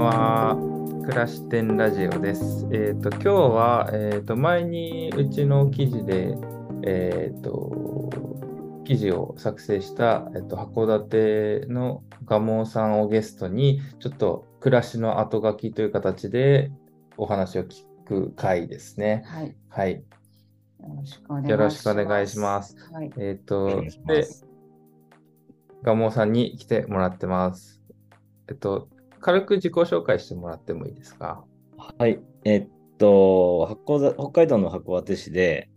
んは。暮らし店ラジオです。えっ、と、今日は、えっ、と、前にうちの記事で、えっ、と、記事を作成した、えっ、と、函館の蒲生さんをゲストに、ちょっと暮らしの後書きという形でお話を聞く回ですね。はい。はい。よろしくお願いします。えっ、おとです蒲生さんに来てもらってます。えっと、軽く自己紹介してもらってもいいですか？はい。えっと、北海道の函館市で、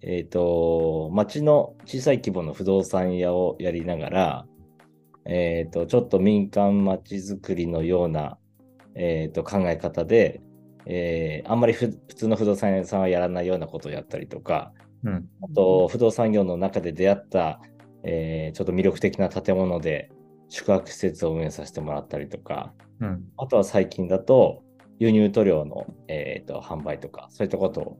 えっと、町の小さい規模の不動産屋をやりながら、えっと、ちょっと民間町づくりのような、えっと、考え方で、えーあんまりふ普通の不動産屋さんはやらないようなことをやったりとか、うん。あと、不動産業の中で出会った、えーちょっと魅力的な建物で宿泊施設を運営させてもらったりとか、うん。あとは最近だと、輸入塗料の、えーと販売とか、そういったことを、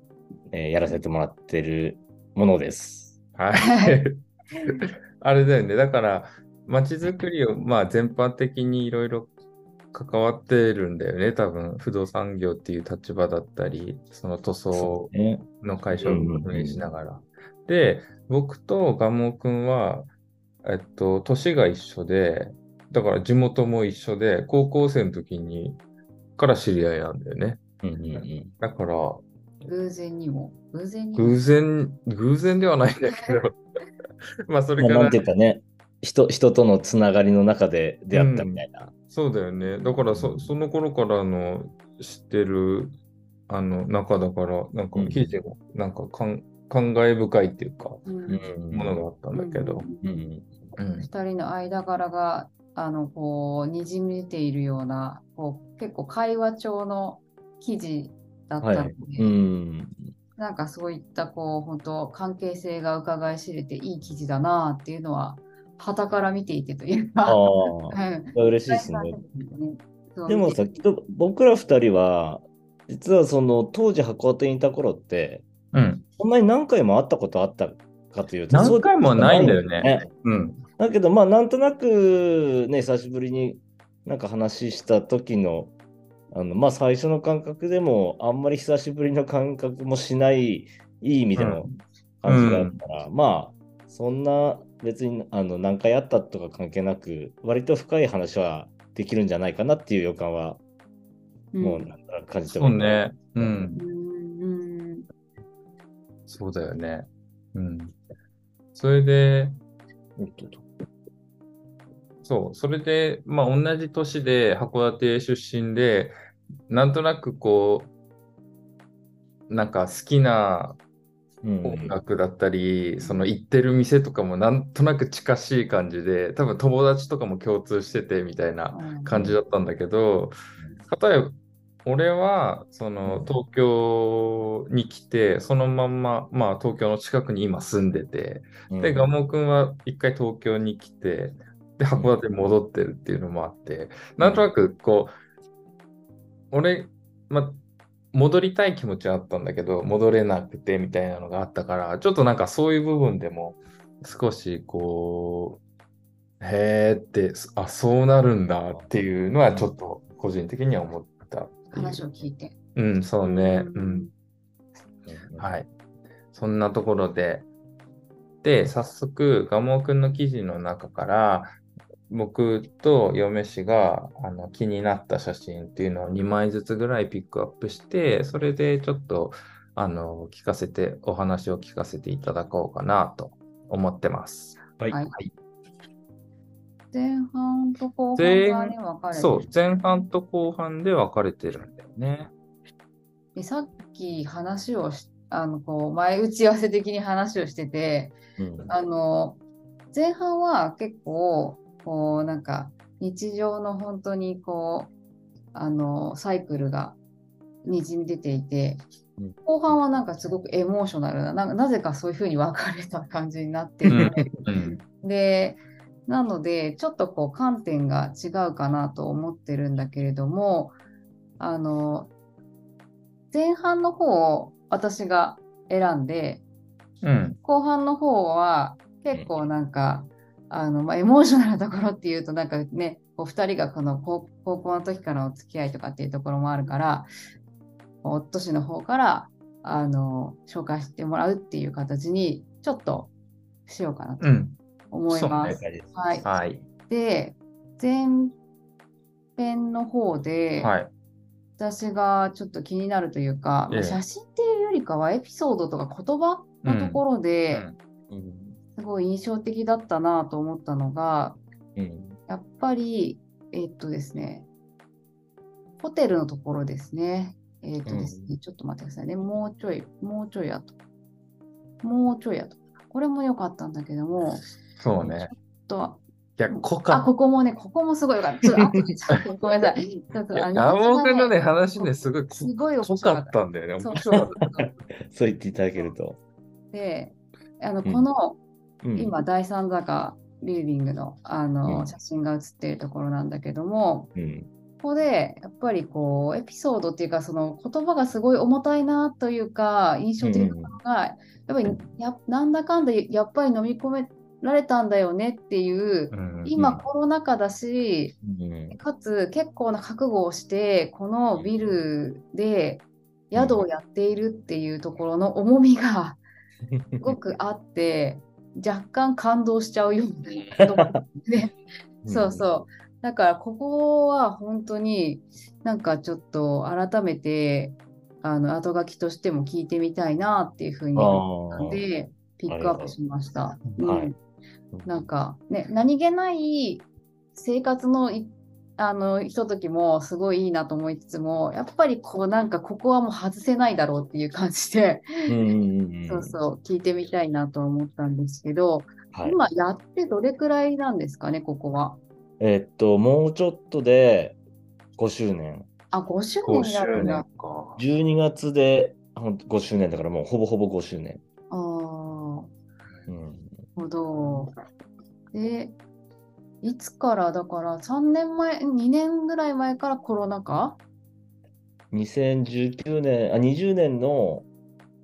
えーやらせてもらってるものです。はい。あれだよね。だから、街づくりを、まあ、全般的にいろいろ関わってるんだよね。多分、不動産業っていう立場だったり、その塗装ね、の会社を運営しながら。で、僕と蒲生くんは、えっと、年が一緒で、だから地元も一緒で、高校生の時に、から知り合いなんだよね。うんうんうんだから、偶然にも。偶然にも。偶然、偶然ではないんだけど、まあ、それまあ、からなんていうかね人、人とのつながりの中で出会ったみたいな。そうだよね。だからそ、その頃からの知ってる、あの、中だから、なんかうん記事も、なんかかん感慨深いっていうか、うんうんものがあったんだけど。二人の間柄が、あの、こう、にじみ出ているような、こう、結構会話調の記事だったので、はい。うん。なんかそういった、こう、本当関係性が伺い知れていい記事だなっていうのは、旗から見ていてというか、ああ、うん嬉しいですね。でもさ、きっと僕ら二人は、実はその当時函館にいた頃って、うん。そんなに何回も会ったことあったかというと、何回もないんだよねそうん。だけど、まあ、なんとなくね、久しぶりになんか話した時の、あのまあ、最初の感覚でも、あんまり久しぶりの感覚もしない、いい意味での感じがあったら、まあ、そんな別にあの何回会ったとか関係なく、割と深い話はできるんじゃないかなっていう予感は、うんもうなんか感じてそうね。う。うんんうんそうだよね。うん。それで、そう、それで、まあ、同じ年で函館出身で、なんとなくこう、なんか好きなうん音楽だったり、その行ってる店とかもなんとなく近しい感じで、多分友達とかも共通しててみたいなうん感じだったんだけど、例えば、俺は、その、東京に来て、そのまんま、まあ、東京の近くに今住んでて、で、蒲生くんは一回東京に来て、で、函館に戻ってるっていうのもあって、なんとなく、こう、俺、ま、戻りたい気持ちはあったんだけど、戻れなくてみたいなのがあったから、ちょっとなんかそういう部分でも、少しこう、へーって、あ、そうなるんだっていうのは、ちょっと個人的には思った。話を聞いて。うん、そうね。ううんん。はい。そんなところで、で、早速、蒲生くんの記事の中から、僕と嫁氏があの気になった写真っていうのを2枚ずつぐらいピックアップして、それでちょっとあの聞かせて、お話を聞かせていただこうかなと思ってます。はい。はい前半と後前半に分かれてそう、前半と後半で分かれてるんだよね。でさっき話をしあのこう前打ち合わせ的に話をしててうん。あの前半は結構こうなんか日常の本当にこうあのサイクルがにじみ出ていてうん。後半はなんかすごくエモーショナルななぜかそういう風に分かれた感じになってうん。て、うん。でなのでちょっとこう観点が違うかなと思ってるんだけれどもあの前半の方を私が選んでうん。後半の方は結構なんか、あのまあ、エモーショナルなところっていうとなんかねこう2人がこの高高校の時からのお付き合いとかっていうところもあるから、夫氏の方からあの紹介してもらうっていう形にちょっとしようかなとうん。思います。はい、はい。で、前編の方で、はい。私がちょっと気になるというか、ええ写真っていうよりかはエピソードとか言葉のところで、うんすごい印象的だったなと思ったのが、うんやっぱり、えっとですね、ホテルのところですね。えっとですね、ちょっと待ってくださいね。もうちょい、もうちょい後。もうちょい後。これも良かったんだけども、そうね。といや、こあ、か。ここもね、ここもすごい良かった。ちょっと ごめんなさい。ちょっとあの山本君のね、話ね、すごいこすごい面かっ。たたんだよね。そう面白かった。そう言っていただけると。で、あの、うんこの、うん今、第三坂ビルディングの、あの、うん写真が写っているところなんだけども、うんここで、やっぱりこう、エピソードっていうか、その言葉がすごい重たいなというか、印象的なのが、やっぱりや、なんだかんだ、やっぱり飲み込められたんだよねっていう、うん今コロナ禍だし、うんかつ結構な覚悟をして、このビルで宿をやっているっていうところの重みがすごくあって、若干感動しちゃうようなとこ。そうそう。だからここは本当になんかちょっと改めてあの後書きとしても聞いてみたいなっていうふうに思ったでピックアップしました。うんなんかね何気ない生活のいあのひとときもすごいいいなと思いつつもやっぱりこうなんかここはもう外せないだろうっていう感じで、そうそう聞いてみたいなと思ったんですけど、はい今やってどれくらいなんですかねここは？えっと、もうちょっとで5周年。あ5周年5になる周んだ年。か。12月でほんと5周年だからもうほぼほぼ5周年。ほど。で、いつからだから3年前、2年ぐらい前からコロナ禍？2019年、あ、20年の、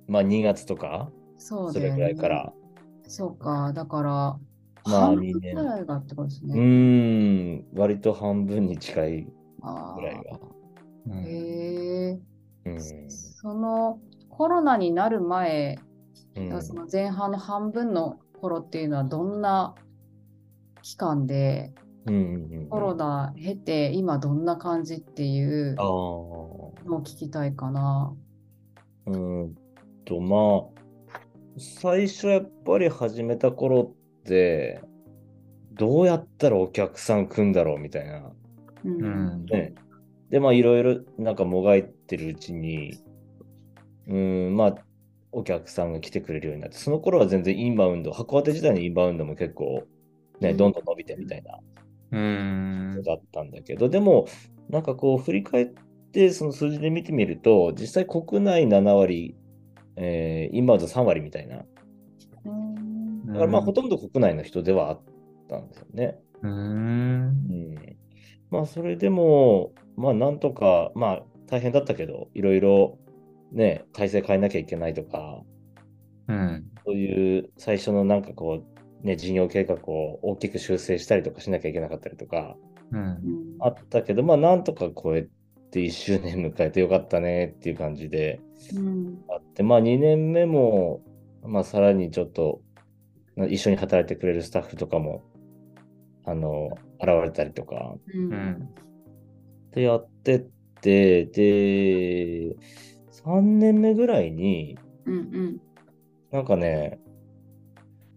まあ、2月とか、それぐそうだよね。らいから。そうか、だから、まあ半分二年ぐらいがってことですうね。ーん、割と半分に近いあぐらいが。うんーへえ。うんそのコロナになる前、うんその前半の半分の頃っていうのはどんな期間で、うんうんうんコロナ経て今どんな感じっていう。のを聞きたいかな。うーんと、まあ、最初やっぱり始めた頃って、どうやったらお客さん来んだろうみたいな。ううんね。で、まあ、いろいろなんかもがいてるうちに、うーん、まあ、お客さんが来てくれるようになって、その頃は全然インバウンド、函館時代のインバウンドも結構、ね、うんどんどん伸びてみたいなうん。だったんだけど、でも、なんかこう、振り返って、その数字で見てみると、実際国内7割、えーインバウンド3割みたいな。うんだからまあ、ほとんど国内の人ではあったんですよね。うん。うん。まあ、それでも、まあ、なんとか、まあ、大変だったけど、いろいろ、ね、体制変えなきゃいけないとか、うん。そういう最初のなんかこう、ね、事業計画を大きく修正したりとかしなきゃいけなかったりとか、うん。うんあったけど、まあ、なんとか超えて1周年迎えてよかったねっていう感じでうんあって、まあ、2年目も、まあ、さらにちょっと、な一緒に働いてくれるスタッフとかも、あの、現れたりとか、うんうん。でやってって、で、3年目ぐらいに、うんなんかね、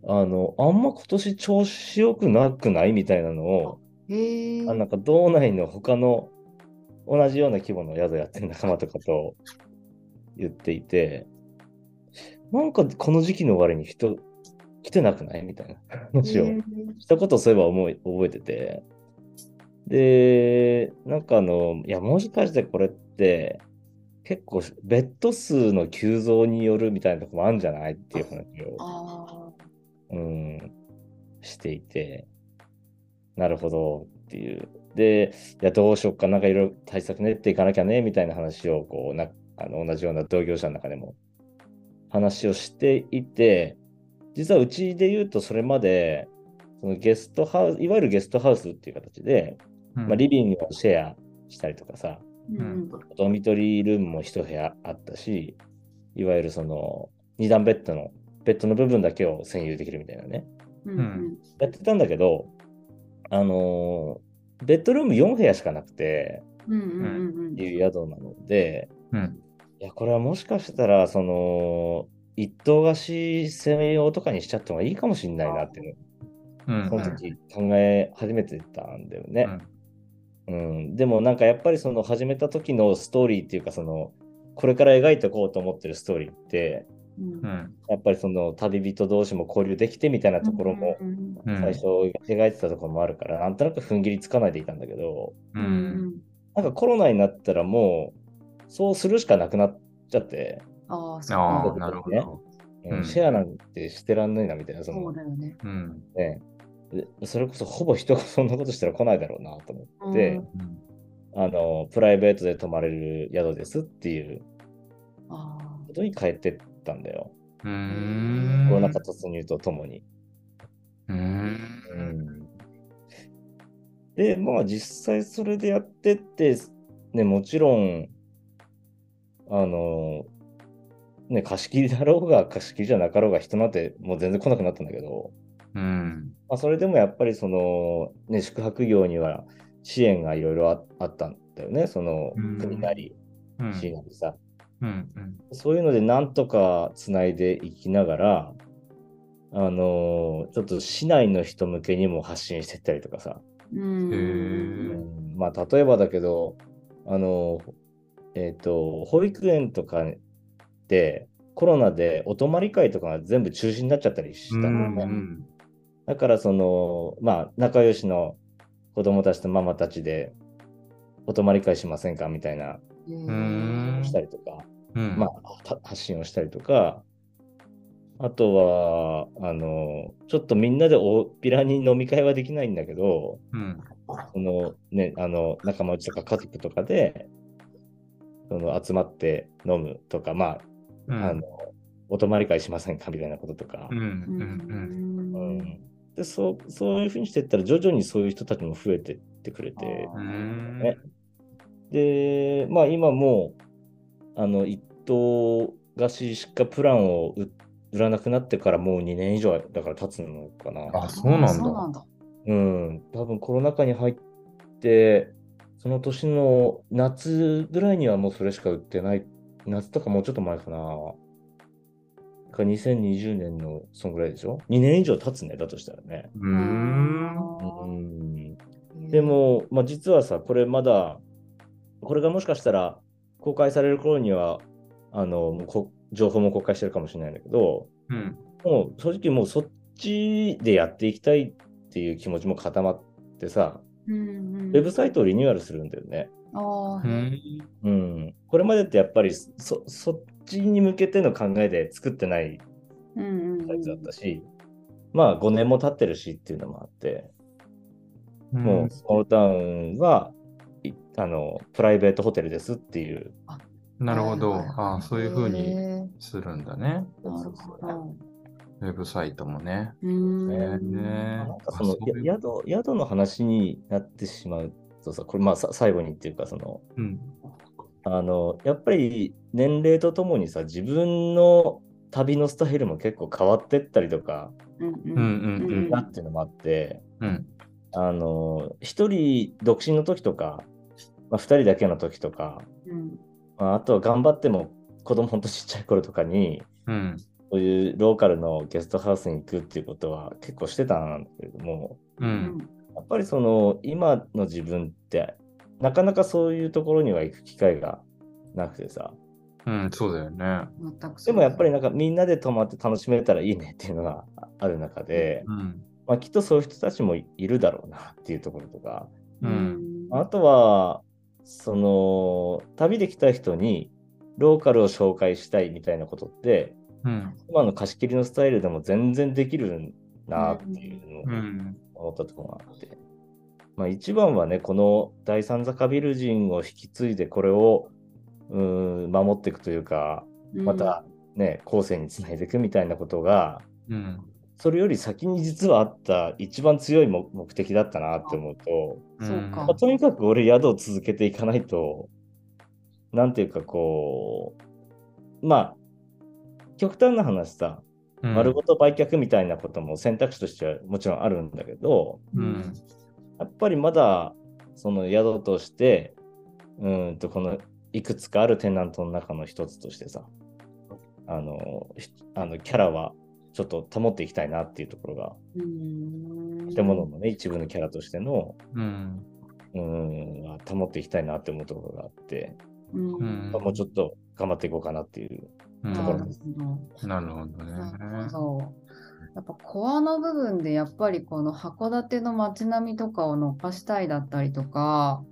あの、あんま今年調子良くなくないみたいなのを。あなんか道内の他の同じような規模の宿やってる仲間とかと言っていて、なんかこの時期の終わりに人来てなくないみたいな 話をへえしたことをそういえば思い覚えてて。で、なんかあの、いや、もしかしてこれって結構ベッド数の急増によるみたいなとこもあるんじゃないっていう話を。あうん、していて、なるほどっていう。で、いや、どうしよっか、なんかいろいろ対策練っていかなきゃね、みたいな話を、こう、なあの同じような同業者の中でも話をしていて、実はうちで言うと、それまで、そのゲストハウス、いわゆるゲストハウスっていう形で、まあ、リビングをシェアしたりとかさ、うんドミトリールームも一部屋あったし、いわゆるその二段ベッドの、ベッドの部分だけを占有できるみたいなね。うんうんやってたんだけど、あのーベッドルーム4部屋しかなくて、うんうんうんっていう宿なので、うん。いや、これはもしかしたら、その、一棟貸し専用とかにしちゃった方がいいかもしれないなっていううん。のを、その時考え始めてたんだよね。うん、でもなんかやっぱりその始めた時のストーリーっていうかそのこれから描いていこうと思ってるストーリーってうんうん。やっぱりその旅人同士も交流できてみたいなところもうんうん。最初描いてたところもあるからなんとなく踏ん切りつかないでいたんだけどう。うんんなんかコロナになったらもうそうするしかなくなっちゃって、ああ、なるほど。うんうんシェアなんてしてらんないなみたいなそのそうだよね。うん。ねでそれこそほぼ人がそんなことしたら来ないだろうなと思って、うんあのプライベートで泊まれる宿ですっていうああことに変えてったんだよ。うーん。コロナ禍突入とともに。うーん。で、まあ実際それでやってって、ね、もちろん、あの、ね、貸し切りだろうが貸し切りじゃなかろうが人なんてもう全然来なくなったんだけど、うん。まあ、それでもやっぱりその、ね、宿泊業には支援がいろいろああったんだよね、そのうん国なり、うん。市なりさ。うん。うん。そういうのでなんとかつないでいきながら、あのちょっと市内の人向けにも発信してったりとかさ、うんへうーんまあ例えばだけど、あのえっ、と、保育園とかでコロナでお泊まり会とかが全部中止になっちゃったりしたのね。うんだからその、まあ仲良しの子供たちとママたちでお泊まり会しませんか？みたいなしたりとか、うん。まあ、た発信をしたりとか、あとは、あの、ちょっとみんなで大っぴらに飲み会はできないんだけど、うん。そのね、あの、仲間内とか家族とかで、その集まって飲むとか、まあ、うん。あの、お泊まり会しませんか？みたいなこととかう、ん。でそうそういうふうにしていったら、徐々にそういう人たちも増えてってくれて、うん。ねで、まあ今もう、あの、一棟貸ししかプランを売売らなくなってからもう2年以上だから経つのかな。あ、そうなんだ。そうなんだ。うん。多分コロナ禍に入って、その年の夏ぐらいにはもうそれしか売ってない。夏とかもうちょっと前かな。か2020年のそんぐらいでしょ ?2 年以上経つね、だとしたらね。うーん。うん。でも、まあ、実はさ、これまだ、これがもしかしたら公開される頃には、あの、情報も公開してるかもしれないんだけど、うん。もう正直もうそっちでやっていきたいっていう気持ちも固まってさ、うんうんウェブサイトをリニューアルするんだよね。うん。うん。これまでってやっぱりそそっちに向けての考えで作ってないうんうんうんサイトだったし、まあ5年も経ってるしっていうのもあって、もうスモールタウンはいあのプライベートホテルですっていう。なるほど。ああ、そういうふうにへするんだね。ウェブサイトもね。うーん。ねなんかその宿宿の話になってしまうとさ、これまあさ最後にっていうかその、うん。あのやっぱり年齢とともにさ、自分の旅のスタイルも結構変わってったりとか、うんうんうんうんうんなっていうのもあって、うん。あの、一人独身の時とか、まあ、二人だけの時とか、うんまあ、あとは頑張っても子供ほんとちっちゃい頃とかに、うん。そういうローカルのゲストハウスに行くっていうことは結構してたんだけれども、う。うんんやっぱりその今の自分って、なかなかそういうところには行く機会がなくてさ、うん。そうだよね。全くでもやっぱりなんかみんなで泊まって楽しめたらいいねっていうのがある中で、うん。まあ、きっとそういう人たちもいるだろうなっていうところとか、うんあとは、その、旅で来た人にローカルを紹介したいみたいなことって、うん。今の貸し切りのスタイルでも全然できるなっていうのをうん。思ったところがあって。まあ一番はね、この第三坂ビル人を引き継いでこれをうーん守っていくというか、またね、後世につないでいくみたいなことが、うんうん。それより先に実はあった一番強い目目的だったなって思うと、そうかまあとにかく俺宿を続けていかないと、なんていうかこう、まあ、極端な話さ、うん丸ごと売却みたいなことも選択肢としてはもちろんあるんだけど、うん。やっぱりまだその宿として、うーんとこのいくつかあるテナントの中の一つとしてさ、あの、ひあのキャラはちょっと保っていきたいなっていうところが、建物のね、一部のキャラとしての、うん。うーん、は保っていきたいなって思うところがあって、うんうんもうちょっと頑張っていこうかなっていう。うんなるほどなるほどね。なるほど。やっぱコアの部分でやっぱりこの函館の街並みとかを残したいだったりとか、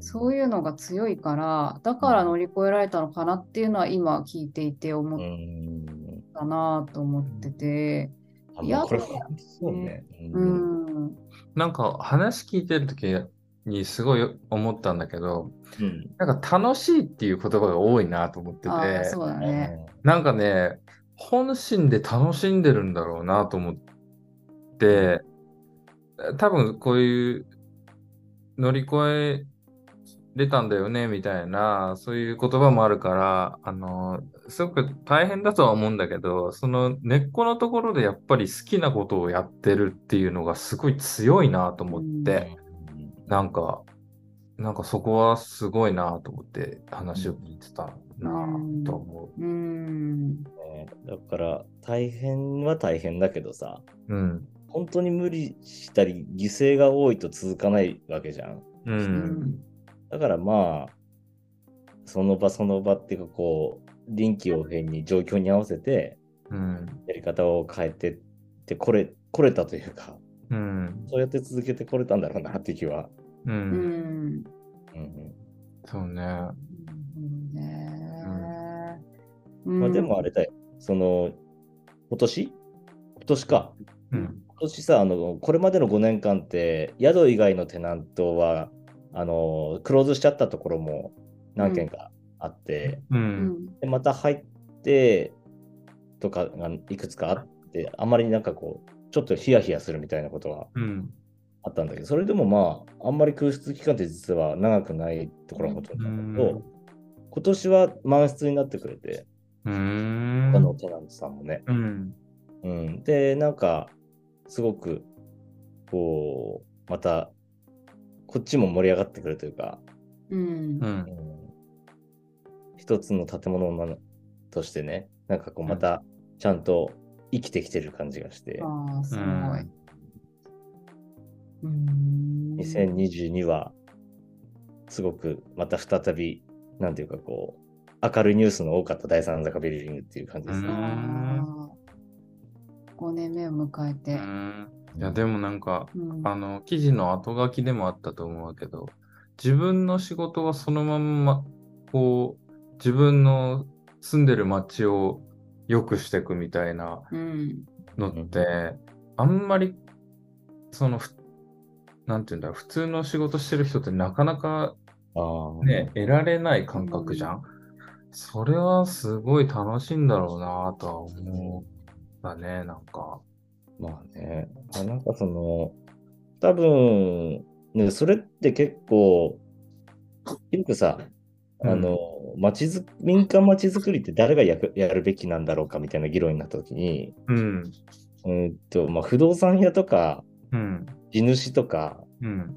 そういうのが強いから、だから乗り越えられたのかなっていうのは今聞いていて思っうーん。たなと思ってて、あもうこれ、そうね。ううん。ん、なんか話聞いてるときにすごい思ったんだけど、うん。なんか楽しいっていう言葉が多いなと思ってて、そうだね。なんかね、本心で楽しんでるんだろうなと思って、多分こういう乗り越えれたんだよねみたいな、そういう言葉もあるから、あの、すごく大変だとは思うんだけど、その根っこのところでやっぱり好きなことをやってるっていうのがすごい強いなと思って、なんか、なんかそこはすごいなと思って話を聞いてたなと思うん。ねだから大変は大変だけどさ、う。うん。本当に無理したり犠牲が多いと続かないわけじゃん。う。うんん。だからまあ、その場その場っていうかこう、臨機応変に状況に合わせてうん。やり方を変えてってこれ、これたというか、うん。そうやって続けてこれたんだろうなっていう気は。う。うんん。うんそうね。うんねうんまあ、でもあれだよ、その、今年？今年か。うん。今年さ、あの、これまでの5年間って、宿以外のテナントは、あの、クローズしちゃったところも何件かあって、う。うんん。でまた入ってとかがいくつかあって、あまりなんかこう、ちょっとヒヤヒヤするみたいなことがうん。あったんだけど、それでもまあ、あんまり空室期間って実は長くないところがほとんどなんだけど、今年は満室になってくれて、うーん。他のテナントさんもね。うん。うん、で、なんか、すごく、こう、また、こっちも盛り上がってくるというか、うんう。うんん、一つの建物なとしてね、なんかこう、また、ちゃんと生きてきてる感じがして、ああ、すごい。うんうん。2022は、すごく、また再び、なんていうかこう、明るいニュースの多かった第三坂ビルディングっていう感じですね。うんああ。5年目を迎えて。うんいや、でもなんか、うんあの、記事の後書きでもあったと思うけど、自分の仕事はそのまんま、こう、自分の住んでる街を良くしていくみたいなうん。のって、あんまり、その、ふなんていうんだろう、普通の仕事してる人ってなかなかね、得られない感覚じゃん？それはすごい楽しいんだろうなとは思ったね、なんか。まあね、まあなんかその、多分、ね、それって結構、よくさ、あの、町づ民間町づくりって誰がやくやるべきなんだろうかみたいな議論になったときに、うん、うんと、まあ、不動産屋とか、うん、地主とか、うん、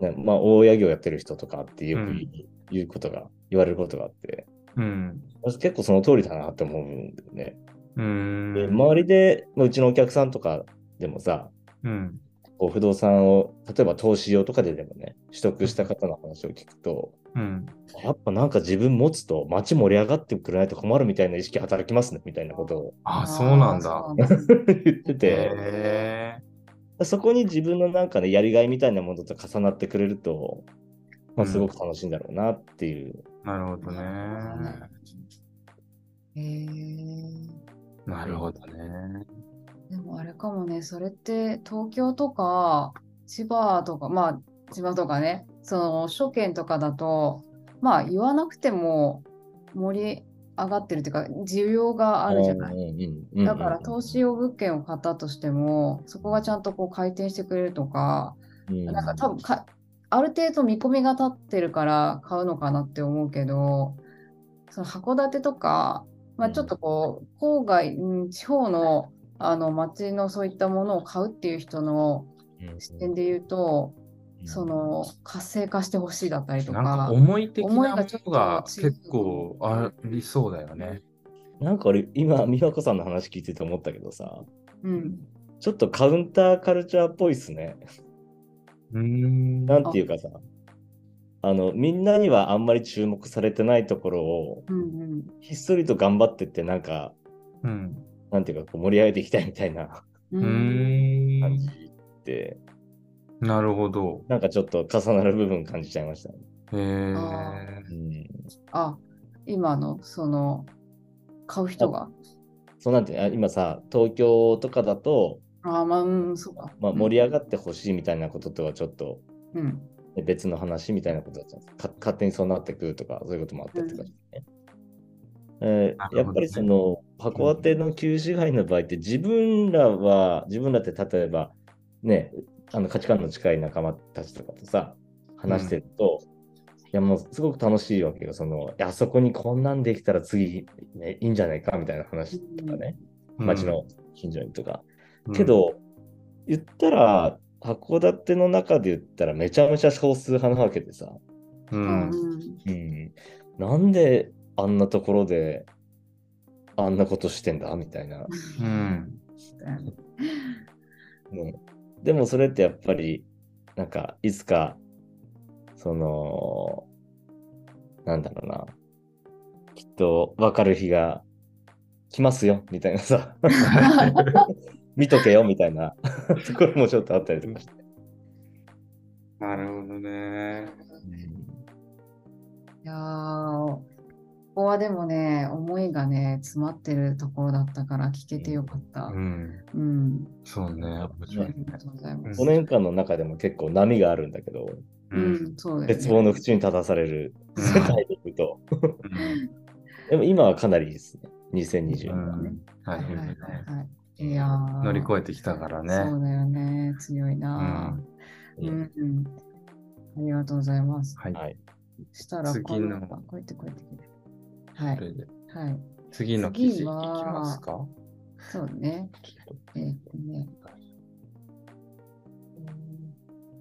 ねまあ、大家業やってる人とかってよくうん。言う,、ことが、言われることがあって、うん、私結構その通りだなって思うんだよね。うーん。で周りで、まあうちのお客さんとかでもさ、うん、こう不動産を、例えば投資用とかででもね、取得した方の話を聞くと、うん、やっぱなんか自分持つと街盛り上がってくれないと困るみたいな意識働きますねみたいなことをあ、そうなんだ。あーそうなんだ 言ってて、へそこに自分のなんかね、やりがいみたいなものと重なってくれると、まあ、すごく楽しいんだろうなっていう。ーなるほどね。へえ。なるほどね。でもあれかもね、それって東京とか千葉とか、まあ千葉とかね、その首都圏とかだと、まあ言わなくても盛り上がってるっていうか、需要があるじゃない。いだから投資用物件を買ったとしても、そこがちゃんとこう回転してくれるとか、なんか多分かある程度見込みが立ってるから買うのかなって思うけど、その函館とか、まあ、ちょっとこう、郊外、うん、地方のあの町のそういったものを買うっていう人の視点で言うと、その活性化してほしいだったりとか、なんか思い的なも思いがちょっとのが結構ありそうだよね。なんか俺、今、美和子さんの話聞いてて思ったけどさ、うん、ちょっとカウンターカルチャーっぽいっすね。うーん。なんていうかさ、あの、みんなにはあんまり注目されてないところを、うん、うん。ひっそりと頑張ってって、なんか、うん。なんていうか、こう盛り上げていきたいみたいな感じって、なるほど。なんかちょっと重なる部分感じちゃいましたね。へあえ。うん。あ、今の、その、買う人が？そうなんて、あ今さ、東京とかだと、ああ、まあ、うん、そうか。まあ、盛り上がってほしいみたいなこととはちょっと、うん。ね別の話みたいなことだったんです。か勝手にそうなってくるとか、そういうこともあったりとかね。えーなるほどね。やっぱりその函館の旧支配の場合って自分らは自分らって例えばねあの価値観の近い仲間たちとかとさ話してると、いやもうすごく楽しいわけよ。そのあそこにこんなんできたら次、ね、いいんじゃないかみたいな話とかね、街の近所にとか、うん。け、ど、言ったら、函館の中で言ったらめちゃめちゃ少数派なわけでさ、ううんん。うん、なんであんなところであんなことしてんだみたいな、うん。ね。でもそれってやっぱり、なんかいつか、その、なんだろうな、きっと分かる日が来ますよみたいなさ、見とけよみたいなところもちょっとあったりとかして。なるほどね。いやー、ここはでもね、思いがね、詰まってるところだったから聞けてよかった。うん。うん。そうね。ありがとうございます。5年間の中でも結構波があるんだけど、う。うんん、そうね。絶望の淵に立たされるうん世界で言うと。でも今はかなりいいですね。2020年はね。はいはいはい乗り越えてきたからね。そうだよね。強いなー。うん、うん。ありがとうございます。はい。はい。したら、次のこあこうやってこうやってこうやって。はいはい。次の記事いき次はますか？そうね。えーっとね。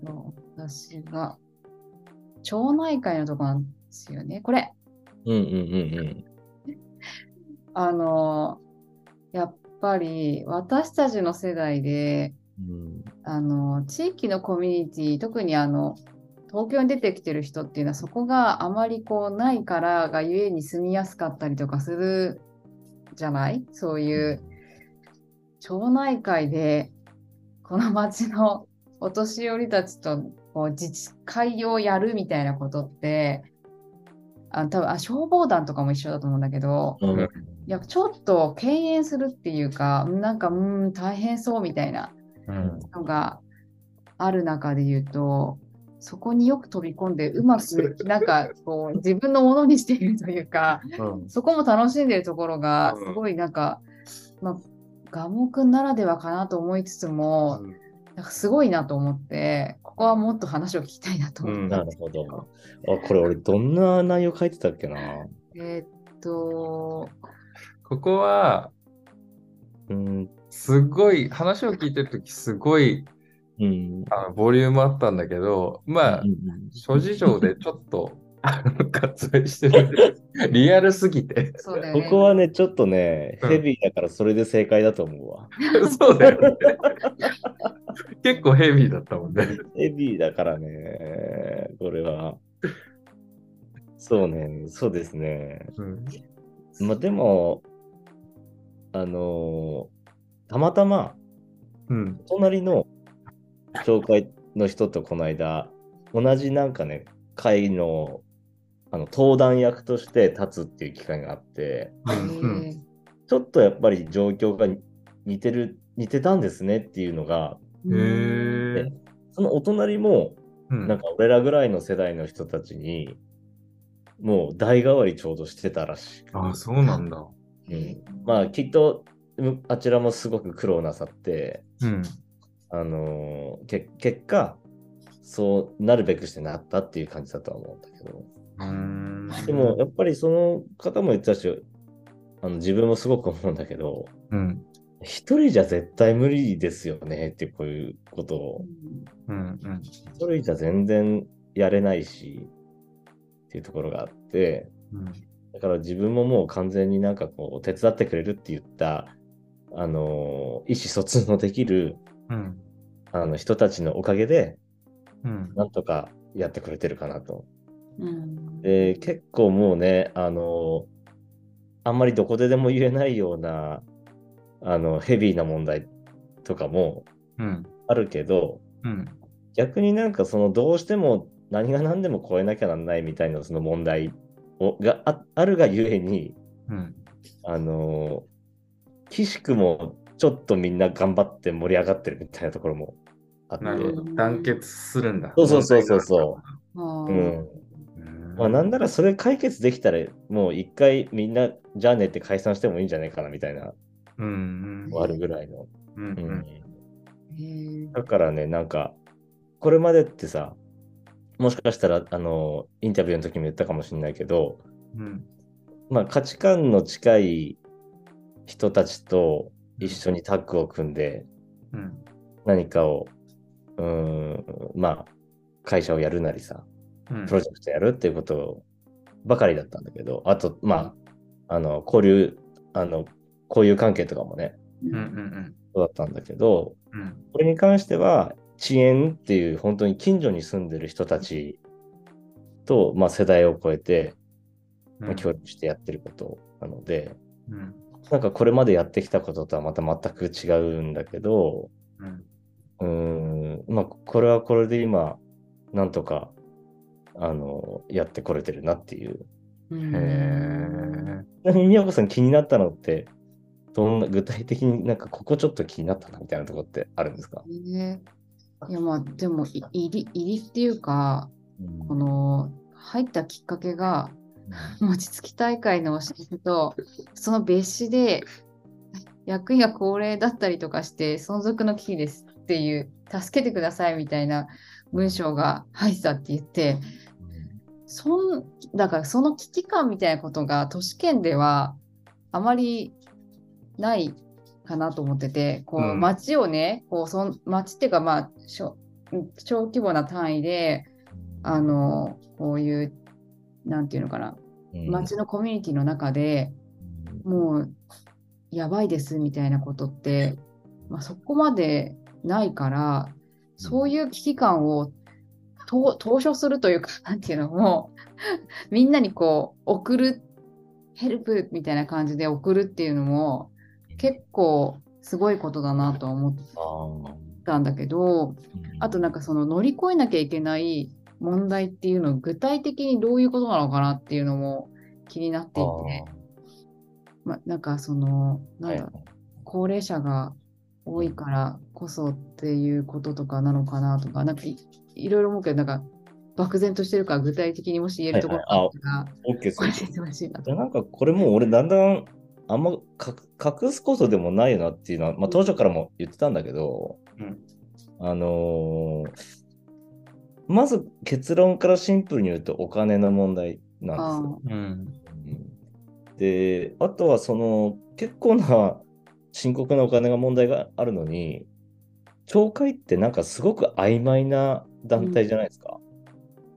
えと私が、町内会のとこなんですよね。これ、うんうんうん あの、やっぱり私たちの世代で、うん。あの、地域のコミュニティ、特にあの、東京に出てきてる人っていうのは、そこがあまりこうないからがゆえに住みやすかったりとかするじゃない？そういう町内会で、この町のお年寄りたちとこう自治会をやるみたいなことって、あ多分あ消防団とかも一緒だと思うんだけど、ういやちょっと敬遠するっていうか、なんか、うーん、大変そうみたいなうん。のがある中で言うと、そこによく飛び込んで、うまく、なんか、こう、自分のものにしているというか、うん。そこも楽しんでるところが、うん。すごいなんか、まあ、ガモくんならではかなと思いつつも、なんかすごいなと思って、ここはもっと話を聞きたいなと思ったなんるほど。あ、これ俺どんな内容書いてたっけな？えーっと、ここは、うん。すごい、話を聞いてるとき、すごいうん。あのボリュームあったんだけど、まあう、ん諸事情でちょっと、あの割愛してる。リアルすぎて。そうだよね。ここはね、ちょっとね、うんヘビーだからそれで正解だと思うわ。そうだよね。結構ヘビーだったもんね。ヘビーだからね、これは。そうね、そうですね。うんまあでも、あのーたまたま、うん。隣の教会の人とこの間、同じなんかね、会のあの登壇役として立つっていう機会があって、ちょっとやっぱり状況が似てる、似てたんですねっていうのが、へえ。そのお隣も、うんなんか俺らぐらいの世代の人たちに、もう代替わりちょうどしてたらしく。ああ、そうなんだ。うん、まあきっとむあちらもすごく苦労なさって、うん。あのーけ結果、そうなるべくしてなったっていう感じだとは思うんだけど。うーんでも、やっぱりその方も言ってたし、あの自分もすごく思うんだけど、うん。一人じゃ絶対無理ですよねってこういうことを。うん。うん。一人じゃ全然やれないし、っていうところがあって、うん。だから自分ももう完全になんかこう、手伝ってくれるって言った、あのー意思疎通のできるうん。あの人たちのおかげで、うん。なんとかやってくれてるかなと。うんで、結構もうね、あのーあんまりどこででも言えないような、あの、ヘビーな問題とかもうん。あるけど、うん。逆になんかそのどうしても何が何でも超えなきゃなんないみたいなその問題をがああるがゆえに、うん。あのー、岸くもちょっとみんな頑張って盛り上がってるみたいなところもあって、なるほど。団結するんだ。そうそうそうそうそうん。うん。まあなんならそれ解決できたらもう一回みんなじゃあねって解散してもいいんじゃないかなみたいなうん。あるぐらいの。うん。ううんだからね、なんか、これまでってさ、もしかしたら、あの、インタビューの時も言ったかもしれないけど、うん。まあ価値観の近い人たちと一緒にタッグを組んでうん。何かを、うーん、まあ会社をやるなりさ、うんプロジェクトやるっていうことばかりだったんだけど、あと、まあ、あの、交流、あの、交友関係とかもね、うんうんそうだったんだけど、うん。うん。これに関しては、遅延っていう本当に近所に住んでる人たちと、まあ、世代を超えて、まあ、協力してやってることなので、うん。なんかこれまでやってきたこととはまた全く違うんだけど、うん。うーん、まあ、これはこれで今、なんとか、あの、やってこれてるなっていう。うんへえ。ちなみに、宮子さん気になったのって、どんな、具体的になんかここちょっと気になったなみたいなところってあるんですか、ねいやまあでもい入り入りっていうかこの入ったきっかけが餅つき大会のお知らせとその別紙で役員が高齢だったりとかして存続の危機ですっていう助けてくださいみたいな文章が入ってたって言ってそんだからその危機感みたいなことが都市圏ではあまりないかなと思っててこう、うん。町をねこうそん町っていうかまあ小小規模な単位であのこういうなんていうのかなうん。町のコミュニティの中でもうやばいですみたいなことって、まあ、そこまでないからそういう危機感をと投書するというか なんていうのもみんなにこう送るヘルプみたいな感じで送るっていうのも結構すごいことだなとは思ったんだけどあとなんかその乗り越えなきゃいけない問題っていうのを具体的にどういうことなのかなっていうのも気になっていて。ま、なんかその、なんだ、高齢者が多いからこそっていうこととかなのかなとか、なんかいいろいろ思うけど、なんか漠然としてるから具体的にもし言えるところがなんかこれもう俺だんだんあんまか隠すことでもないよなっていうのは、まあ、当初からも言ってたんだけど、うんあのーまず結論からシンプルに言うとお金の問題なんですよ。うん。うんで、あとはその結構な深刻なお金が問題があるのに、懲戒ってなんかすごく曖昧な団体じゃないですか。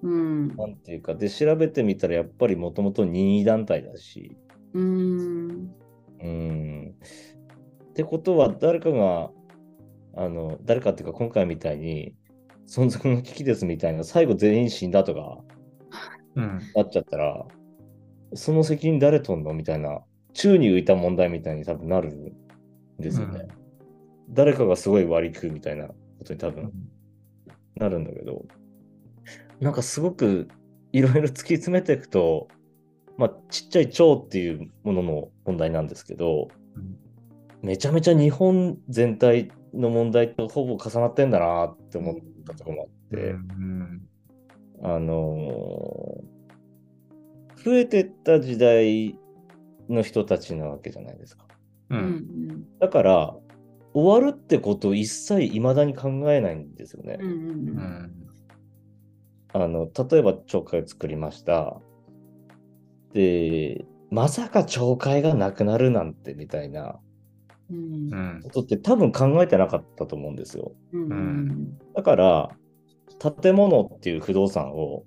うん。なんていうか、で、調べてみたらやっぱりもともと任意団体だし、うん。うん。ってことは、誰かが、あの、誰かっていうか、今回みたいに、存続の危機ですみたいな、最後全員死んだとかうん。なっちゃったら、その責任誰取んのみたいな、宙に浮いた問題みたいに多分なるんですよね。誰かがすごい割り食うみたいなことに多分なるんだけど、なんかすごくいろいろ突き詰めていくと、まあ、ちっちゃい蝶っていうものの問題なんですけど、めちゃめちゃ日本全体の問題とほぼ重なってんだなって思ったところもあって、うん。あのー増えてった時代の人たちなわけじゃないですか。う。うんんだから、終わるってことを一切未だに考えないんですよね。うん。あの、例えば町会作りました。で、まさか町会がなくなるなんてみたいなことって多分考えてなかったと思うんですよ。うんうんだから、建物っていう不動産を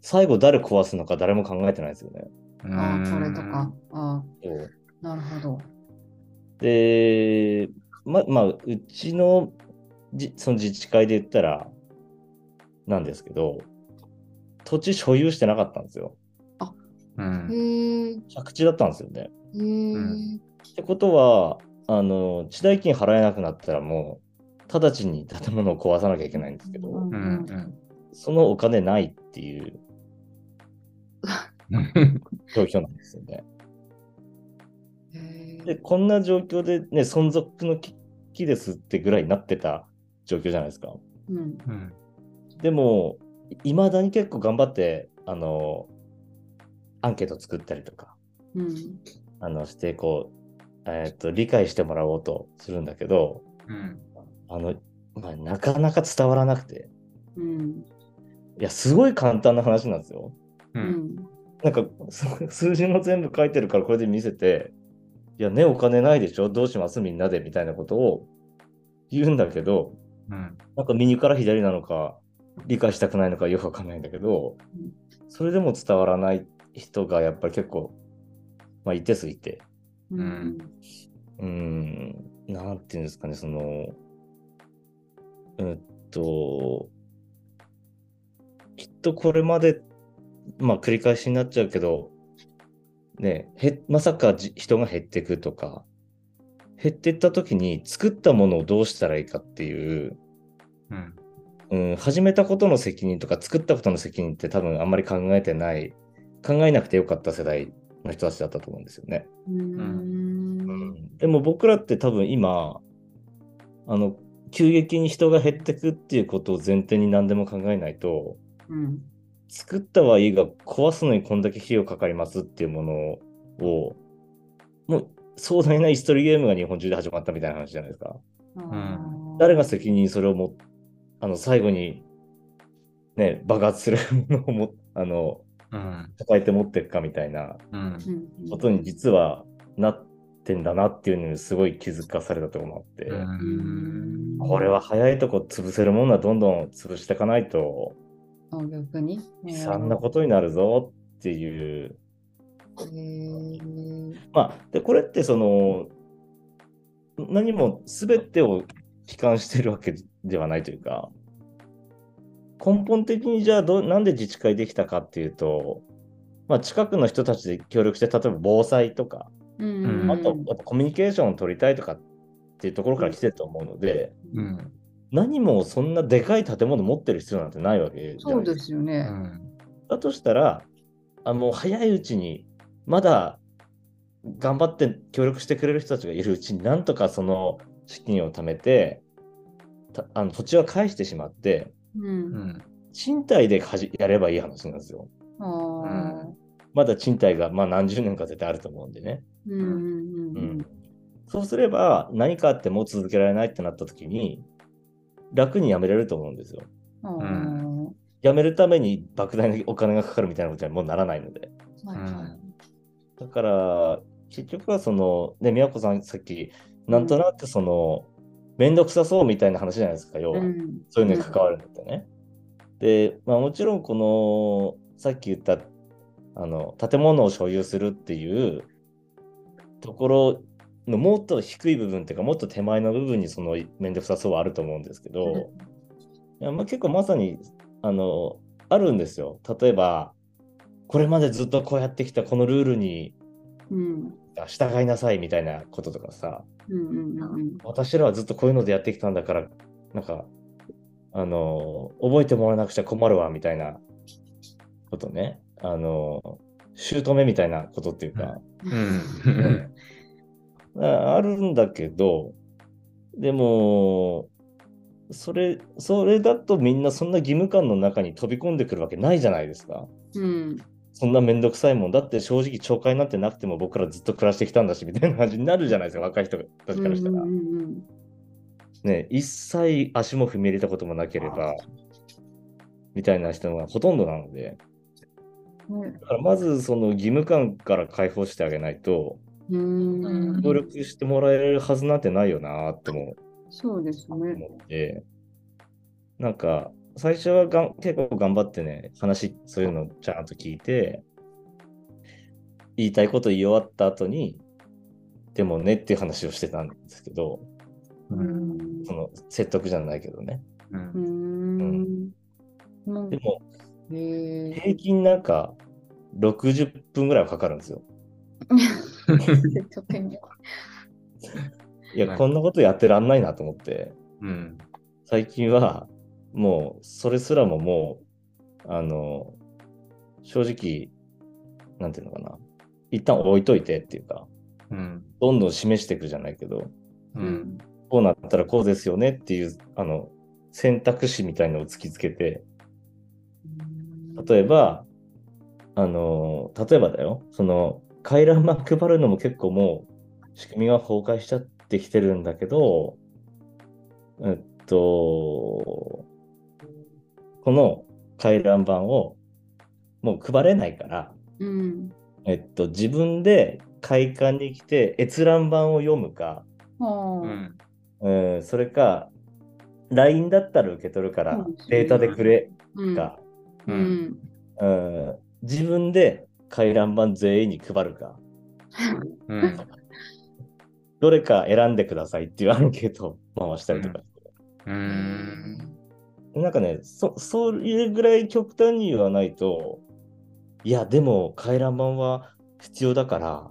最後誰壊すのか誰も考えてないですよね。ああ、それとか。あ、なるほど。で、ま、まあ、うちのじその自治会で言ったら、なんですけど、土地所有してなかったんですよ。うん。へえ、借地だったんですよね。ってことは、あの、地代金払えなくなったらもう、直ちに建物を壊さなきゃいけないんですけど、うん。そのお金ないっていう 状況なんですよね。へで、こんな状況でね、存続の危機ですってぐらいになってた状況じゃないですか。うんうん。でも、いまだに結構頑張って、あの、アンケート作ったりとか、うんあの、して、こう、えっ、と、理解してもらおうとするんだけど、うん。あの、まあ、なかなか伝わらなくて、うんいや、すごい簡単な話なんですよ。う。うんんなんか、す 数字も全部書いてるからこれで見せて、いや、ね、お金ないでしょ？どうします？みんなでみたいなことを言うんだけど、うん。なんか右から左なのか、理解したくないのかよくわかんないんだけどうん、それでも伝わらない人がやっぱり結構、まあ一定数いて、うんうーん、なんていうんですかね、その、うんと、きっとこれまで、まあ繰り返しになっちゃうけど、ね、へまさかじ人が減っていくとか、減っていった時に作ったものをどうしたらいいかっていう、うん。うん、始めたことの責任とか作ったことの責任って多分あんまり考えてない、考えなくてよかった世代の人たちだったと思うんですよね。うんでも僕らって多分今、あの、急激に人が減ってくっていうことを前提に何でも考えないと、うん作ったはいいが壊すのにこんだけ費用かかりますっていうものを、もう壮大な椅子取りゲームが日本中で始まったみたいな話じゃないですか。あー誰が責任それをも、あの、最後に、ね、爆発するものをも、あの、うん。抱えて持っていくかみたいなことに実はなってんだなっていうのにすごい気づかされたと思って、うん。これは早いとこ潰せるものはどんどん潰していかないと。あ逆に。悲惨なことになるぞっていう。まあ、で、これってその、何も全てを悲観してるわけではないというか、根本的にじゃあどう、なんで自治会できたかっていうと、まあ、近くの人たちで協力して、例えば防災とか、うんうんあと、コミュニケーションを取りたいとかっていうところから来てると思うので、うん。何もそんなでかい建物持ってる必要なんてないわけじゃないですよね。だとしたら、あの早いうちに、まだ頑張って協力してくれる人たちがいるうちに、なんとかその資金を貯めて、たあの土地は返してしまって、う。うんん。賃貸でやればいい話なんですよ。まだ賃貸がまあ何十年か絶対あると思うんでね。うんうんうんそうすれば、何かあってもう続けられないってなった時に、楽に辞めれると思うんですよ。うん。めるために莫大なお金がかかるみたいなことにはもうならないので。あ。はいはい。だから、結局はその、ね、宮子さんさっき、なんとなくその、めんどくさそうみたいな話じゃないですか、要は。うんそういうのに関わるんだってね。で、まあもちろんこの、さっき言った、あの、建物を所有するっていうところのもっと低い部分っていうか、もっと手前の部分にそのめんどくさそうはあると思うんですけど、いやまあ、結構まさに、あの、あるんですよ。例えば、これまでずっとこうやってきたこのルールにうん従いなさいみたいなこととかさ、うんうんうん私らはずっとこういうのでやってきたんだから、なんか、あの、覚えてもらわなくちゃ困るわみたいなことね。あの、姑みたいなことっていうか、うん。ああるんだけど、でも、それ、それだとみんなそんな義務感の中に飛び込んでくるわけないじゃないですか。うんそんなめんどくさいもんだって正直懲戒なんてなくても僕らずっと暮らしてきたんだしみたいな感じになるじゃないですか若い人たちからしたら。うんうんね、一切足も踏み入れたこともなければみたいな人がほとんどなので。うんね。だからまずその義務感から解放してあげないとうーん。協力してもらえるはずなんてないよなってもそうですね。なんか最初はがん結構頑張ってね話そういうのちゃんと聞いて言いたいこと言い終わった後にでもねっていう話をしてたんですけどううん。んその説得じゃないけどね。うん。うーん。でも。平均なんか60分ぐらいはかかるんですよ。いやはいこんなことやってらんないなと思って。うん。最近はもうそれすらももうあの正直なんていうのかな。一旦置いといてっていうかうん。どんどん示していくじゃないけどううん。ん。こうなったらこうですよねっていうあの選択肢みたいのを突きつけて例えばあの例えばだよ。その回覧板配るのも結構もう仕組みが崩壊しちゃってきてるんだけどえっとこの回覧板をもう配れないから、うん。えっと、自分で会館に来て閲覧板を読むか、はあ。うん。うん、それか LINE だったら受け取るからデータでくれうん。か、ううん。ん。うん、自分で回覧板全員に配るか。うん。どれか選んでくださいっていうアンケートを回したりとかうんなんかねそそれぐらい極端に言わないといやでも回覧板は必要だから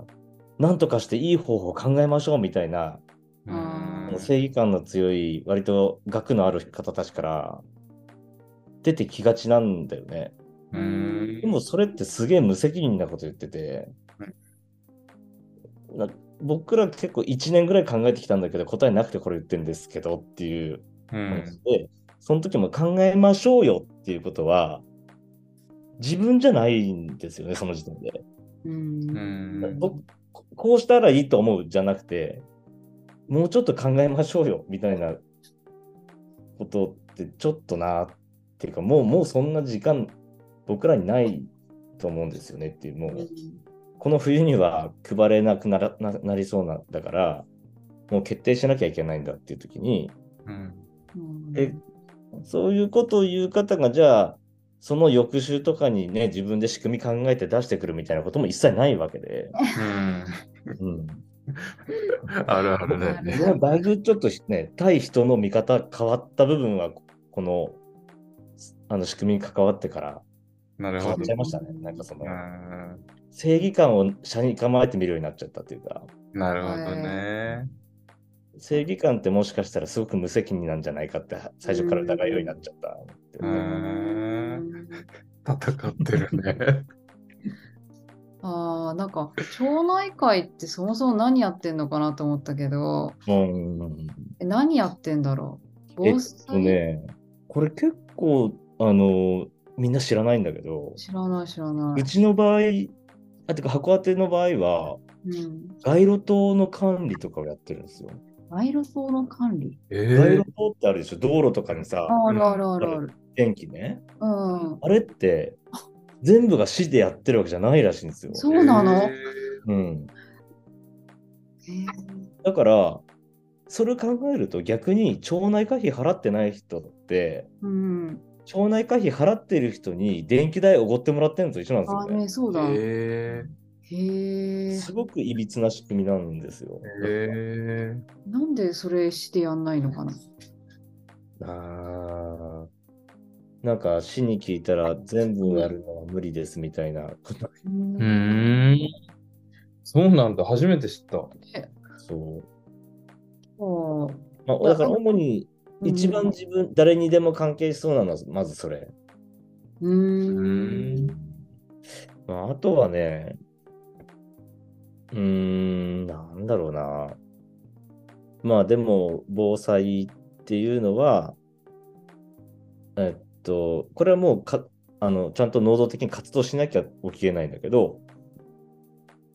なんとかしていい方法を考えましょうみたいな正義感の強い割と学のある方たちから出てきがちなんだよね。うん。でもそれってすげえ無責任なこと言ってて、な僕ら結構1年ぐらい考えてきたんだけど答えなくてこれ言ってるんですけどっていううん。話で、その時も考えましょうよっていうことは自分じゃないんですよねその時点で。う。うんこうしたらいいと思うじゃなくてもうちょっと考えましょうよみたいなことってちょっとなっていうかもうもうそんな時間僕らにないと思うんですよねっていうもうこの冬には配れなくならななりそうなんだからもう決定しなきゃいけないんだっていう時にうんうんえそういうことを言う方がじゃあその翌週とかにね自分で仕組み考えて出してくるみたいなことも一切ないわけで。うんうん あるあるだよあね。もうだいぶちょっとね、対人の見方変わった部分は、このあの仕組みに関わってからなるほど変わっちゃい。ましたね。なんかそのうん正義感を車に構えてみるようになっちゃったっていうか、なるほどね。正義感ってもしかしたらすごく無責任なんじゃないかって最初から疑うようになっちゃったっ戦ってるね。ああ、なんか、町内会ってそもそも何やってんのかなと思ったけど、うんえ何やってんだろう？えっとね、これ結構、あの、みんな知らないんだけど、知らない知らない。うちの場合、あ、てか、函館の場合は、うん。街路灯の管理とかをやってるんですよ。街路灯の管理。え街路灯ってあるでしょ、道路とかにさ、あるあるあるある。電気ね。うん。あれって、全部が市でやってるわけじゃないらしいんですよ。そうなの？えうん。へーだから、それを考えると逆に町内会費払ってない人って、うん。町内会費払ってる人に電気代おごってもらってるのと一緒なんですあよね。ね、そうだ。ええ。すごくいびつな仕組みなんですよ。ーえなんでそれしてやんないのかな？あーなんか市に聞いたら全部やるのは無理ですみたいなこと。う。んん。そうなんだ。初めて知った。そう。そまあ、だから主にう一番自分、誰にでも関係しそうなのはまずそれ。う。うん。まあ、あとはね、うーん、なんだろうな。まあでも、防災っていうのは、えっと、これはもうかあのちゃんと能動的に活動しなきゃ起きれないんだけど、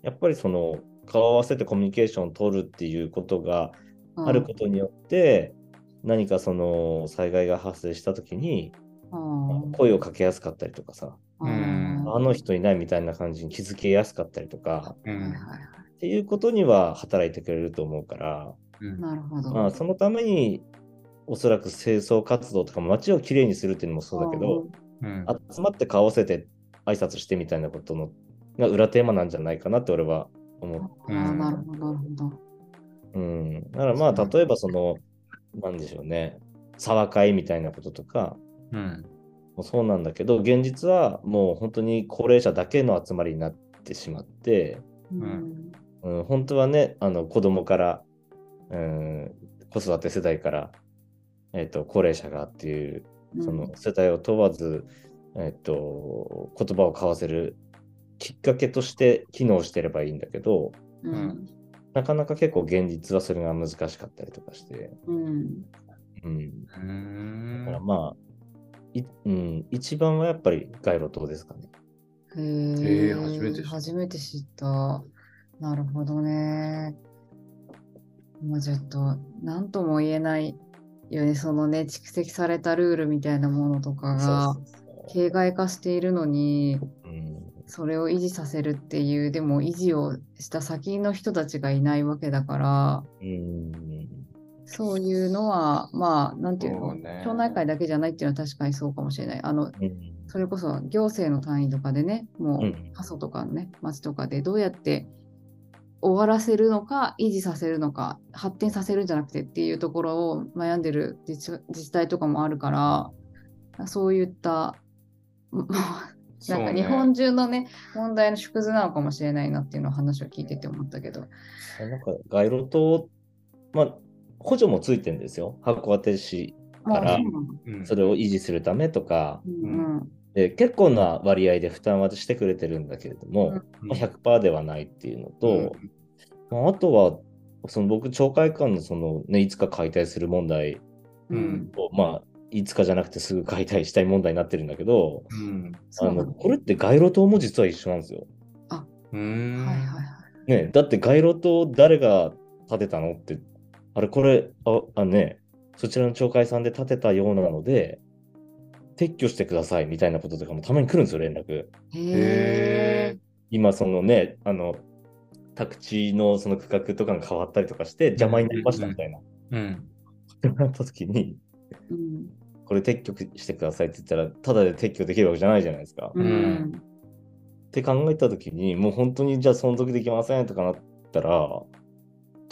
やっぱりその顔を合わせてコミュニケーションを取るっていうことがあることによって、何かその災害が発生した時にうん。声をかけやすかったりとかさ、うんあの人いないみたいな感じに気づけやすかったりとか、うん。っていうことには働いてくれると思うから、うん。なるほど。まあ、そのためにおそらく清掃活動とか街をきれいにするっていうのもそうだけど、うん。集まって顔合わせて挨拶してみたいなことのが裏テーマなんじゃないかなって俺は思う。あーなるほど、なるほど。うん。だからまあ例えばその、なんでしょうね、沢会みたいなこととかうん。もそうなんだけど、現実はもう本当に高齢者だけの集まりになってしまって、うん。うん、本当はね、あの子供から、うん、子育て世代から、えっと高齢者がっていうその世代を問わず、えっと、言葉を交わせるきっかけとして機能してればいいんだけど、うん。うんなかなか結構現実はそれが難しかったりとかして、うん。うん、うん。だからまあ、いうん、一番はやっぱり街路灯ですかね。へへえー初めて知った初めて知った。なるほどね。まあちょっと、なんとも言えないよね、そのね、蓄積されたルールみたいなものとかが形骸化しているのに、うんそれを維持させるっていう、でも維持をした先の人たちがいないわけだから、うんそういうのは、まあ、なんていうの、ね。町内会だけじゃないっていうのは確かにそうかもしれない。あの、うん。それこそ行政の単位とかでね、もううん。過疎とかね、町とかでどうやって終わらせるのか、維持させるのか、発展させるんじゃなくてっていうところを悩んでる自治体とかもあるから、そういった、まあなんか日本中のね、問題の縮図なのかもしれないなっていうのを話を聞いてて思ったけど。なんか街路灯、まあ、補助もついてるんですよ。函館市、から。あそれを維持するためとか、うんうん。で結構な割合で負担はしてくれてるんだけれども、まあ100%ではないっていうのと、まあ、あとは、その僕、町会館のその、ね、いつか解体する問題ううん。んを、まあ、いつかじゃなくてすぐ解体したい問題になってるんだけど、うん。あのこれって街路灯も実は一緒なんですよ。うん。はいはいはい。ね、だって街路灯誰が建てたのって、あれこれ、ああね、そちらの町会さんで建てたようなので、撤去してくださいみたいなこととかもたまに来るんですよ、連絡。へえ。今、そのね、あの、宅地のその区画とかが変わったりとかして邪魔になりましたみたいな。うん なった時に、うんこれ撤去してくださいって言ったら、ただで撤去できるわけじゃないじゃないですか。うっんて考えた時に、もう本当にじゃあ存続できませんとかなったら、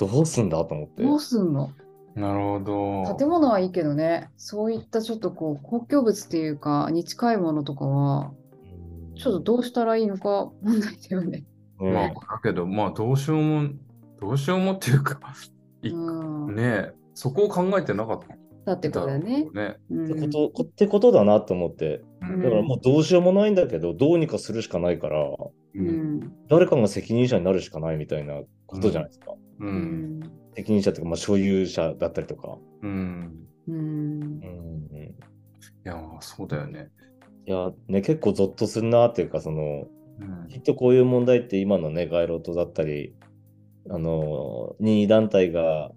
どうすんだと思って。どうすんの？なるほど。建物はいいけどね、そういったちょっとこう公共物っていうか、に近いものとかは、ちょっとどうしたらいいのか問題だよね。うんまあ、だけど、まあ、どうしようも、どうしようもっていうか、いうん、ねえ、そこを考えてなかった。だってことだよね。ね。うんってことこってことだなと思って。うんだからもうどうしようもないんだけど、どうにかするしかないから、う。うんん誰かが責任者になるしかないみたいなことじゃないですか。う。うんん責任者というか、まあ、所有者だったりとか。うん。うんうんいや、そうだよね。いや、ね、結構ゾッとするなっていうか、その、うんきっとこういう問題って今のね、街路灯だったり、あの、任意団体が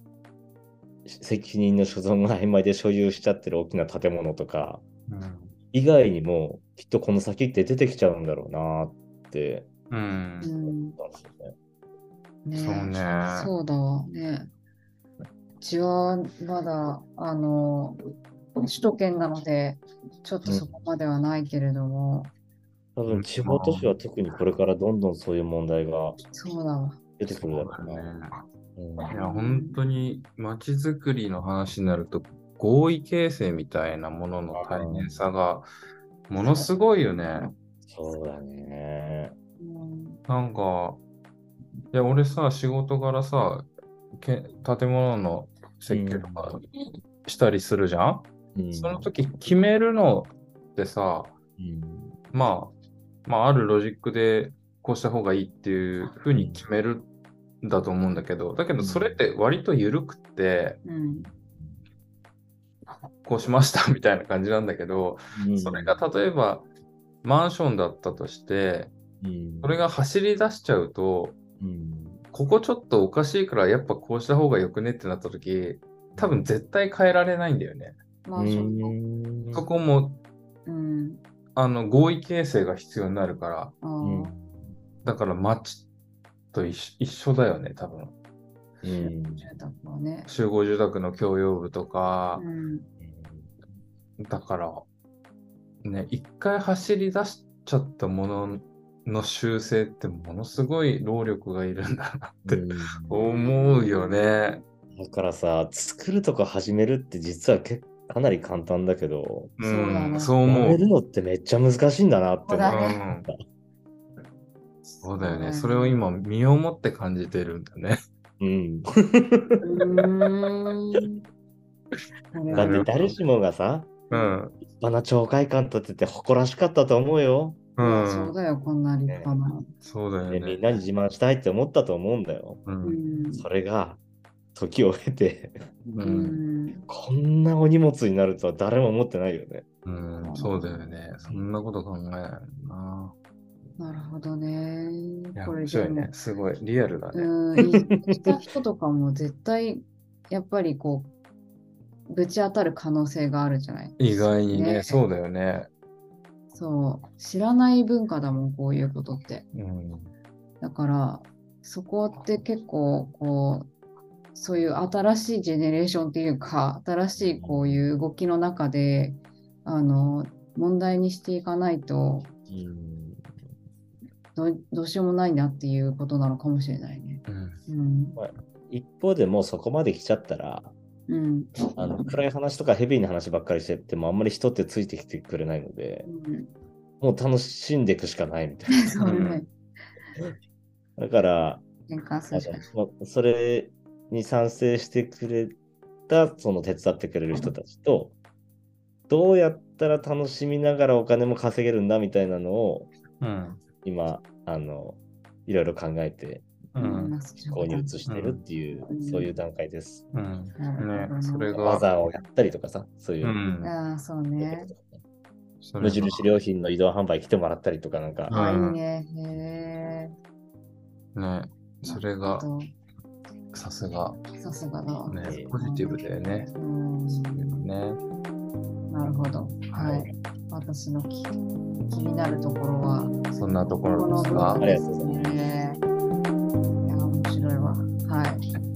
責任の所存が曖昧で所有しちゃってる大きな建物とか、以外にも、きっとこの先って出てきちゃうんだろうなってうん。ううんん思ったんですよね。ねそうねそうだわね。うちはまだ、あの、首都圏なので、ちょっとそこまではないけれども、多分地方都市は特にこれからどんどんそういう問題がそうだわ。出てくるだろうねな。うんいや、本当に街づくりの話になると、合意形成みたいなものの大変さが、ものすごいよね。そうだね。うんなんか、いや、俺さ、仕事柄さ、け建物の設計とかしたりするじゃん、うん。その時決めるのってさ、うん。まあ、まあ、あるロジックでこうした方がいいっていうふうに決めるんだと思うんだけど、だけどそれって割と緩くって、うん。こうしました みたいな感じなんだけど、うん。それが例えば、マンションだったとして、うん。それが走り出しちゃうと、うんここちょっとおかしいからやっぱこうした方がよくねってなった時、多分絶対変えられないんだよね。まあそううんそこも、うん。あの、合意形成が必要になるから、あうんーだから街と一緒一緒だよね、多分。うん住宅はね。集合住宅の共用部とかう、ん。だから、ね、一回走り出しちゃったものの修正ってものすごい労力がいるんだなって思うよね。だからさ、作るとか始めるって実は結かなり簡単だけど、うん、そうや思う。めるのってめっちゃ難しいんだなってそうだねうんそうだよね。うんそれを今、身をもって感じてるんだね。うん。だはって誰しもがさ、うん。立派な町会館立てて誇らしかったと思うよ。そうんだよ、こんな立派な。そうだよでみんね。なに自慢したいって思ったと思うんだよ。う。うんん。それが時を経て、う。うんん。こんなお荷物になるとは誰も思ってないよね。うん。そうだよね。そんなこと考えないな。なるほどねこれでも面白いね。すごい。リアルだね。うん、いいた人とかも絶対、やっぱりこう、ぶち当たる可能性があるじゃない意外にね、ねそうだよね。そう。知らない文化だもん、こういうことって。うん。だから、そこって結構、こう、そういう新しいジェネレーションっていうか、新しいこういう動きの中で、あの、問題にしていかないと、うんどうしようもないなっていうことなのかもしれないね。うん。うん。一方でもうそこまで来ちゃったら、うん。あの暗い話とかヘビーな話ばっかりしててもあんまり人ってついてきてくれないので、うん、もう楽しんでいくしかないみたい。な。だから、それに賛成してくれた、その手伝ってくれる人たちと、どうやったら楽しみながらお金も稼げるんだみたいなのを、うん。今、あの、いろいろ考えて、うん。まあ思考に移してるっていう、うんそういう段階です。うん。なるねほど、それが、技をやったりとかさ、そういうう。ん。ああ、そうね。無印良品の移動販売来てもらったりとかなんか、ああ、いいうんね。へえ。ね。それがあ、とさすが、さすがだ。ね、ポジティブだよね。うん。ね。なるほど。はい。私の気気になるところは、そんなところですか分ですね。いや、面白いわ。は